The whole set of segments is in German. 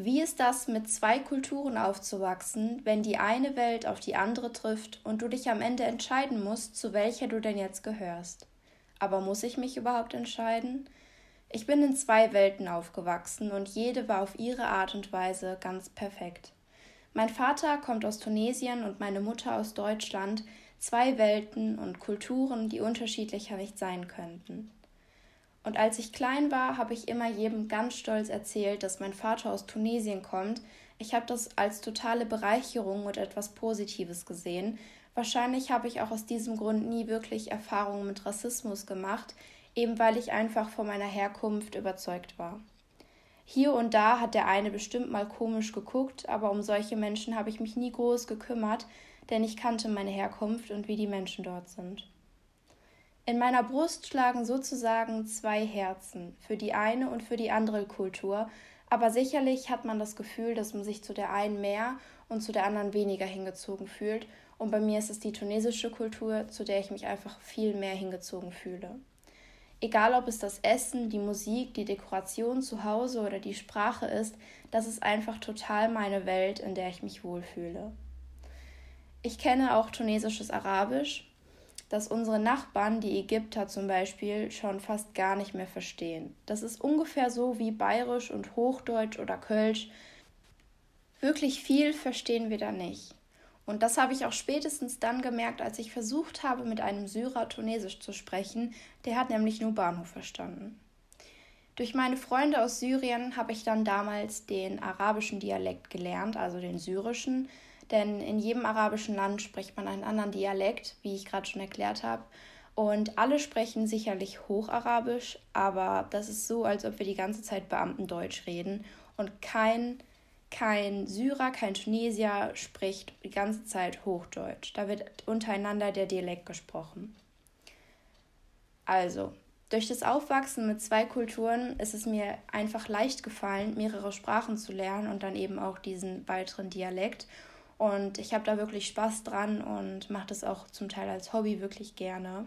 Wie ist das, mit zwei Kulturen aufzuwachsen, wenn die eine Welt auf die andere trifft und du dich am Ende entscheiden musst, zu welcher du denn jetzt gehörst? Aber muss ich mich überhaupt entscheiden? Ich bin in zwei Welten aufgewachsen und jede war auf ihre Art und Weise ganz perfekt. Mein Vater kommt aus Tunesien und meine Mutter aus Deutschland, zwei Welten und Kulturen, die unterschiedlicher nicht sein könnten. Und als ich klein war, habe ich immer jedem ganz stolz erzählt, dass mein Vater aus Tunesien kommt. Ich habe das als totale Bereicherung und etwas Positives gesehen. Wahrscheinlich habe ich auch aus diesem Grund nie wirklich Erfahrungen mit Rassismus gemacht, eben weil ich einfach von meiner Herkunft überzeugt war. Hier und da hat der eine bestimmt mal komisch geguckt, aber um solche Menschen habe ich mich nie groß gekümmert, denn ich kannte meine Herkunft und wie die Menschen dort sind. In meiner Brust schlagen sozusagen zwei Herzen, für die eine und für die andere Kultur, aber sicherlich hat man das Gefühl, dass man sich zu der einen mehr und zu der anderen weniger hingezogen fühlt, und bei mir ist es die tunesische Kultur, zu der ich mich einfach viel mehr hingezogen fühle. Egal ob es das Essen, die Musik, die Dekoration zu Hause oder die Sprache ist, das ist einfach total meine Welt, in der ich mich wohlfühle. Ich kenne auch tunesisches Arabisch, dass unsere Nachbarn, die Ägypter zum Beispiel, schon fast gar nicht mehr verstehen. Das ist ungefähr so wie Bayerisch und Hochdeutsch oder Kölsch. Wirklich viel verstehen wir da nicht. Und das habe ich auch spätestens dann gemerkt, als ich versucht habe, mit einem Syrer Tunesisch zu sprechen. Der hat nämlich nur Bahnhof verstanden. Durch meine Freunde aus Syrien habe ich dann damals den arabischen Dialekt gelernt, also den syrischen, denn in jedem arabischen Land spricht man einen anderen Dialekt, wie ich gerade schon erklärt habe. Und alle sprechen sicherlich Hocharabisch, aber das ist so, als ob wir die ganze Zeit Beamtendeutsch reden. Und kein, kein Syrer, kein Tunesier spricht die ganze Zeit Hochdeutsch. Da wird untereinander der Dialekt gesprochen. Also, durch das Aufwachsen mit zwei Kulturen ist es mir einfach leicht gefallen, mehrere Sprachen zu lernen und dann eben auch diesen weiteren Dialekt. Und ich habe da wirklich Spaß dran und mache das auch zum Teil als Hobby wirklich gerne.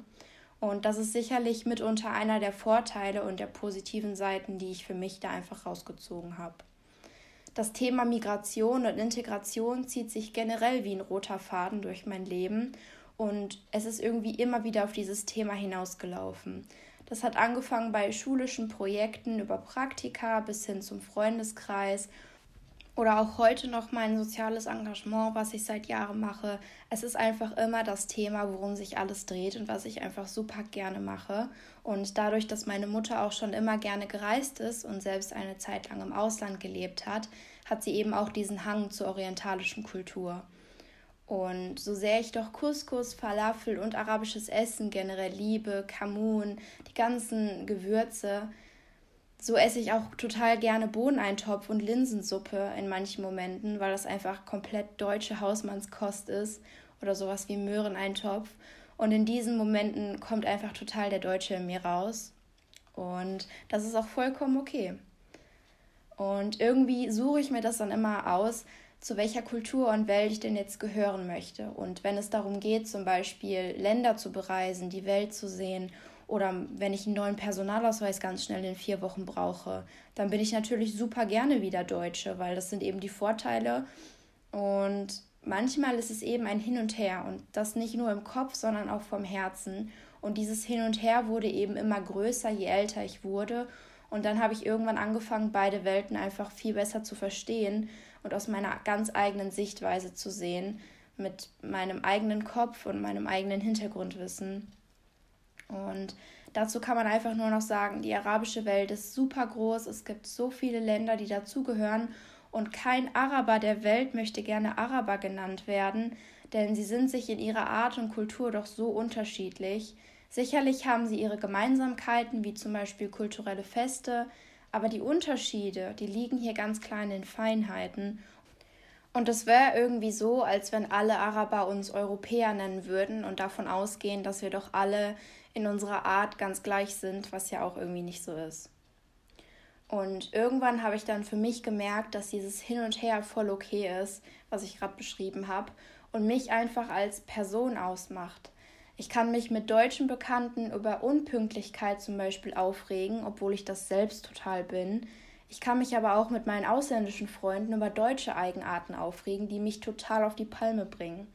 Und das ist sicherlich mitunter einer der Vorteile und der positiven Seiten, die ich für mich da einfach rausgezogen habe. Das Thema Migration und Integration zieht sich generell wie ein roter Faden durch mein Leben und es ist irgendwie immer wieder auf dieses Thema hinausgelaufen. Das hat angefangen bei schulischen Projekten über Praktika bis hin zum Freundeskreis oder auch heute noch mein soziales Engagement, was ich seit Jahren mache. Es ist einfach immer das Thema, worum sich alles dreht und was ich einfach super gerne mache. Und dadurch, dass meine Mutter auch schon immer gerne gereist ist und selbst eine Zeit lang im Ausland gelebt hat, hat sie eben auch diesen Hang zur orientalischen Kultur. Und so sehr ich doch Couscous, Falafel und arabisches Essen generell liebe, Kamun, die ganzen Gewürze, so esse ich auch total gerne Bohneneintopf und Linsensuppe in manchen Momenten, weil das einfach komplett deutsche Hausmannskost ist oder sowas wie Möhreneintopf. Und in diesen Momenten kommt einfach total der Deutsche in mir raus. Und das ist auch vollkommen okay. Und irgendwie suche ich mir das dann immer aus, zu welcher Kultur und Welt ich denn jetzt gehören möchte. Und wenn es darum geht, zum Beispiel Länder zu bereisen, die Welt zu sehen oder wenn ich einen neuen Personalausweis ganz schnell in vier Wochen brauche, dann bin ich natürlich super gerne wieder Deutsche, weil das sind eben die Vorteile. Und manchmal ist es eben ein Hin und Her und das nicht nur im Kopf, sondern auch vom Herzen. Und dieses Hin und Her wurde eben immer größer, je älter ich wurde. Und dann habe ich irgendwann angefangen, beide Welten einfach viel besser zu verstehen und aus meiner ganz eigenen Sichtweise zu sehen, mit meinem eigenen Kopf und meinem eigenen Hintergrundwissen. Und dazu kann man einfach nur noch sagen, die arabische Welt ist super groß, es gibt so viele Länder, die dazugehören. Und kein Araber der Welt möchte gerne Araber genannt werden, denn sie sind sich in ihrer Art und Kultur doch so unterschiedlich. Sicherlich haben sie ihre Gemeinsamkeiten, wie zum Beispiel kulturelle Feste, aber die Unterschiede, die liegen hier ganz klar in Feinheiten und es wäre irgendwie so, als wenn alle Araber uns Europäer nennen würden und davon ausgehen, dass wir doch alle in unserer Art ganz gleich sind, was ja auch irgendwie nicht so ist. Und irgendwann habe ich dann für mich gemerkt, dass dieses Hin und Her voll okay ist, was ich gerade beschrieben habe, und mich einfach als Person ausmacht. Ich kann mich mit deutschen Bekannten über Unpünktlichkeit zum Beispiel aufregen, obwohl ich das selbst total bin. Ich kann mich aber auch mit meinen ausländischen Freunden über deutsche Eigenarten aufregen, die mich total auf die Palme bringen.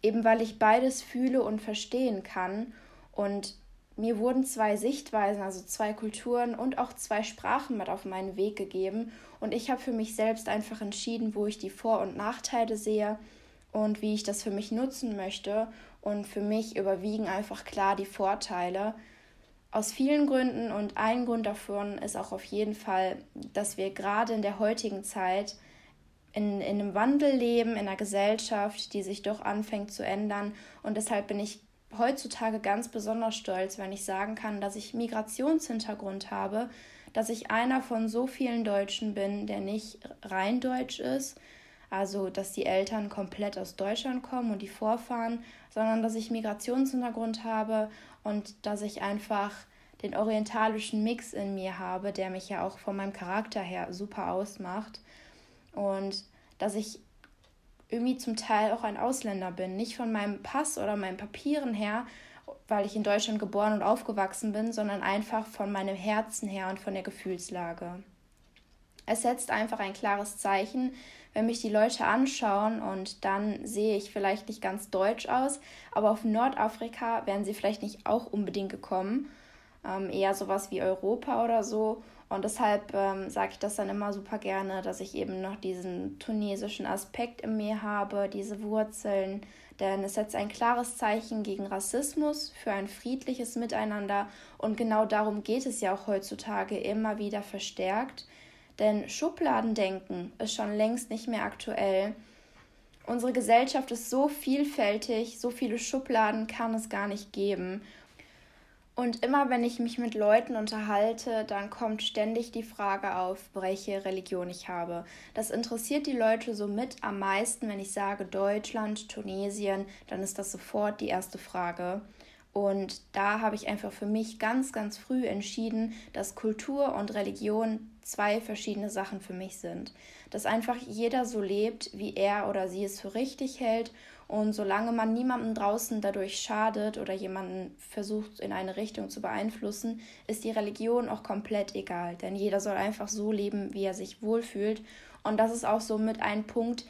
Eben weil ich beides fühle und verstehen kann und mir wurden zwei Sichtweisen, also zwei Kulturen und auch zwei Sprachen mit auf meinen Weg gegeben und ich habe für mich selbst einfach entschieden, wo ich die Vor- und Nachteile sehe und wie ich das für mich nutzen möchte und für mich überwiegen einfach klar die Vorteile. Aus vielen Gründen und ein Grund davon ist auch auf jeden Fall, dass wir gerade in der heutigen Zeit in, in einem Wandel leben, in einer Gesellschaft, die sich doch anfängt zu ändern. Und deshalb bin ich heutzutage ganz besonders stolz, wenn ich sagen kann, dass ich Migrationshintergrund habe, dass ich einer von so vielen Deutschen bin, der nicht rein deutsch ist, also dass die Eltern komplett aus Deutschland kommen und die Vorfahren, sondern dass ich Migrationshintergrund habe und dass ich einfach den orientalischen Mix in mir habe, der mich ja auch von meinem Charakter her super ausmacht und dass ich irgendwie zum Teil auch ein Ausländer bin, nicht von meinem Pass oder meinen Papieren her, weil ich in Deutschland geboren und aufgewachsen bin, sondern einfach von meinem Herzen her und von der Gefühlslage. Es setzt einfach ein klares Zeichen, wenn mich die Leute anschauen und dann sehe ich vielleicht nicht ganz deutsch aus, aber auf Nordafrika wären sie vielleicht nicht auch unbedingt gekommen, ähm, eher sowas wie Europa oder so. Und deshalb ähm, sage ich das dann immer super gerne, dass ich eben noch diesen tunesischen Aspekt in mir habe, diese Wurzeln. Denn es setzt ein klares Zeichen gegen Rassismus, für ein friedliches Miteinander. Und genau darum geht es ja auch heutzutage immer wieder verstärkt. Denn Schubladendenken ist schon längst nicht mehr aktuell. Unsere Gesellschaft ist so vielfältig, so viele Schubladen kann es gar nicht geben. Und immer wenn ich mich mit Leuten unterhalte, dann kommt ständig die Frage auf, welche Religion ich habe. Das interessiert die Leute so mit am meisten, wenn ich sage Deutschland, Tunesien, dann ist das sofort die erste Frage. Und da habe ich einfach für mich ganz, ganz früh entschieden, dass Kultur und Religion zwei verschiedene Sachen für mich sind. Dass einfach jeder so lebt, wie er oder sie es für richtig hält und solange man niemandem draußen dadurch schadet oder jemanden versucht in eine Richtung zu beeinflussen, ist die Religion auch komplett egal. Denn jeder soll einfach so leben, wie er sich wohlfühlt. Und das ist auch so ein Punkt,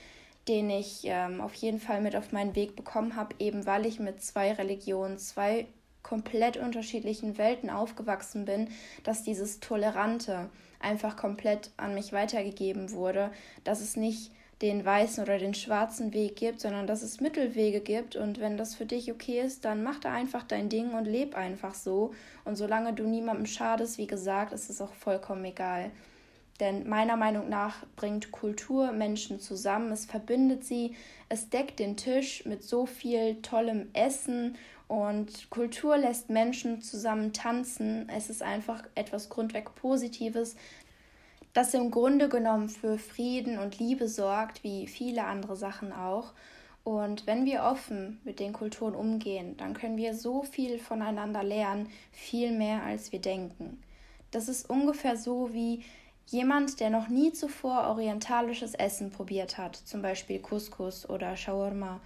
den ich ähm, auf jeden Fall mit auf meinen Weg bekommen habe, eben weil ich mit zwei Religionen, zwei komplett unterschiedlichen Welten aufgewachsen bin, dass dieses Tolerante einfach komplett an mich weitergegeben wurde, dass es nicht den weißen oder den schwarzen Weg gibt, sondern dass es Mittelwege gibt und wenn das für dich okay ist, dann mach da einfach dein Ding und leb einfach so und solange du niemandem schadest, wie gesagt, ist es auch vollkommen egal. Denn meiner Meinung nach bringt Kultur Menschen zusammen, es verbindet sie, es deckt den Tisch mit so viel tollem Essen und Kultur lässt Menschen zusammen tanzen. Es ist einfach etwas grundweg Positives, das im Grunde genommen für Frieden und Liebe sorgt, wie viele andere Sachen auch. Und wenn wir offen mit den Kulturen umgehen, dann können wir so viel voneinander lernen, viel mehr als wir denken. Das ist ungefähr so wie jemand, der noch nie zuvor orientalisches Essen probiert hat, zum Beispiel Couscous oder Shawarma.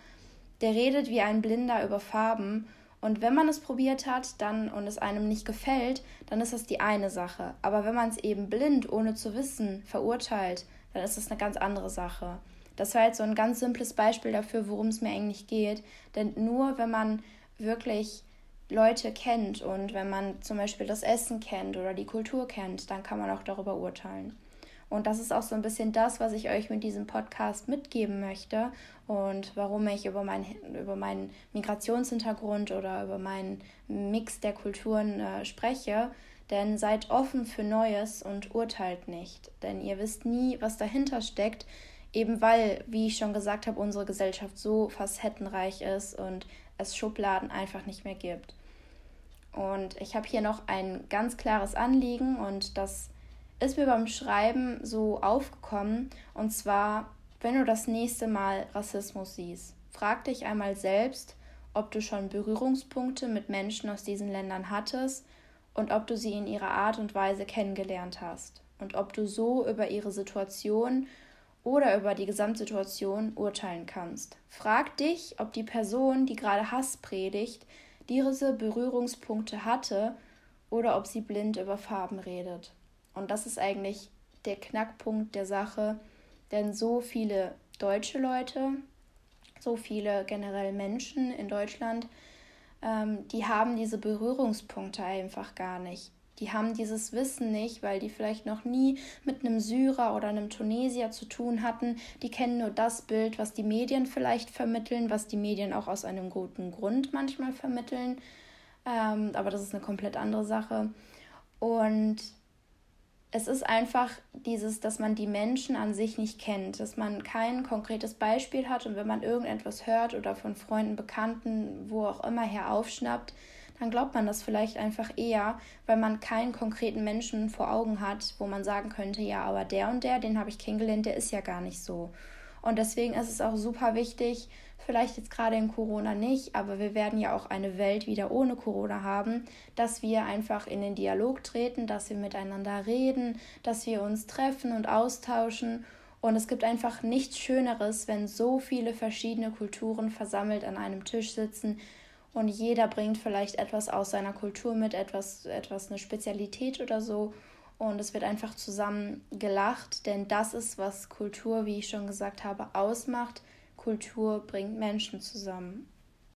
Der redet wie ein Blinder über Farben und wenn man es probiert hat, dann und es einem nicht gefällt, dann ist das die eine Sache. Aber wenn man es eben blind, ohne zu wissen, verurteilt, dann ist das eine ganz andere Sache. Das war jetzt so ein ganz simples Beispiel dafür, worum es mir eigentlich geht. Denn nur wenn man wirklich Leute kennt und wenn man zum Beispiel das Essen kennt oder die Kultur kennt, dann kann man auch darüber urteilen. Und das ist auch so ein bisschen das, was ich euch mit diesem Podcast mitgeben möchte und warum ich über, mein, über meinen Migrationshintergrund oder über meinen Mix der Kulturen äh, spreche. Denn seid offen für Neues und urteilt nicht. Denn ihr wisst nie, was dahinter steckt, eben weil, wie ich schon gesagt habe, unsere Gesellschaft so facettenreich ist und es Schubladen einfach nicht mehr gibt. Und ich habe hier noch ein ganz klares Anliegen und das ist mir beim Schreiben so aufgekommen. Und zwar, wenn du das nächste Mal Rassismus siehst, frag dich einmal selbst, ob du schon Berührungspunkte mit Menschen aus diesen Ländern hattest und ob du sie in ihrer Art und Weise kennengelernt hast und ob du so über ihre Situation oder über die Gesamtsituation urteilen kannst. Frag dich, ob die Person, die gerade Hass predigt, diese Berührungspunkte hatte oder ob sie blind über Farben redet. Und das ist eigentlich der Knackpunkt der Sache, denn so viele deutsche Leute, so viele generell Menschen in Deutschland, ähm, die haben diese Berührungspunkte einfach gar nicht. Die haben dieses Wissen nicht, weil die vielleicht noch nie mit einem Syrer oder einem Tunesier zu tun hatten. Die kennen nur das Bild, was die Medien vielleicht vermitteln, was die Medien auch aus einem guten Grund manchmal vermitteln. Ähm, aber das ist eine komplett andere Sache. Und es ist einfach dieses, dass man die Menschen an sich nicht kennt, dass man kein konkretes Beispiel hat und wenn man irgendetwas hört oder von Freunden, Bekannten, wo auch immer her aufschnappt, dann glaubt man das vielleicht einfach eher, weil man keinen konkreten Menschen vor Augen hat, wo man sagen könnte, ja, aber der und der, den habe ich kennengelernt, der ist ja gar nicht so. Und deswegen ist es auch super wichtig, vielleicht jetzt gerade in Corona nicht, aber wir werden ja auch eine Welt wieder ohne Corona haben, dass wir einfach in den Dialog treten, dass wir miteinander reden, dass wir uns treffen und austauschen. Und es gibt einfach nichts Schöneres, wenn so viele verschiedene Kulturen versammelt an einem Tisch sitzen, und jeder bringt vielleicht etwas aus seiner Kultur mit, etwas, etwas, eine Spezialität oder so. Und es wird einfach zusammen gelacht, denn das ist, was Kultur, wie ich schon gesagt habe, ausmacht. Kultur bringt Menschen zusammen.